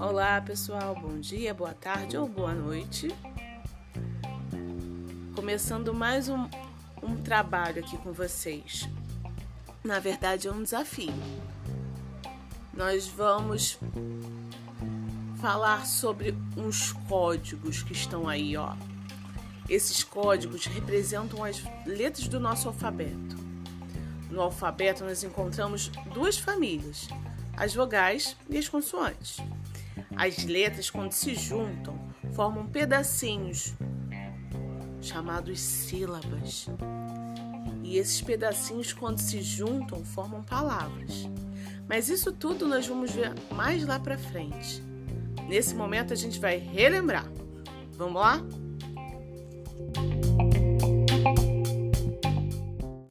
Olá, pessoal. Bom dia, boa tarde ou boa noite. Começando mais um, um trabalho aqui com vocês. Na verdade, é um desafio. Nós vamos falar sobre uns códigos que estão aí, ó. Esses códigos representam as letras do nosso alfabeto. No alfabeto nós encontramos duas famílias, as vogais e as consoantes. As letras, quando se juntam, formam pedacinhos chamados sílabas. E esses pedacinhos, quando se juntam, formam palavras. Mas isso tudo nós vamos ver mais lá para frente. Nesse momento a gente vai relembrar. Vamos lá?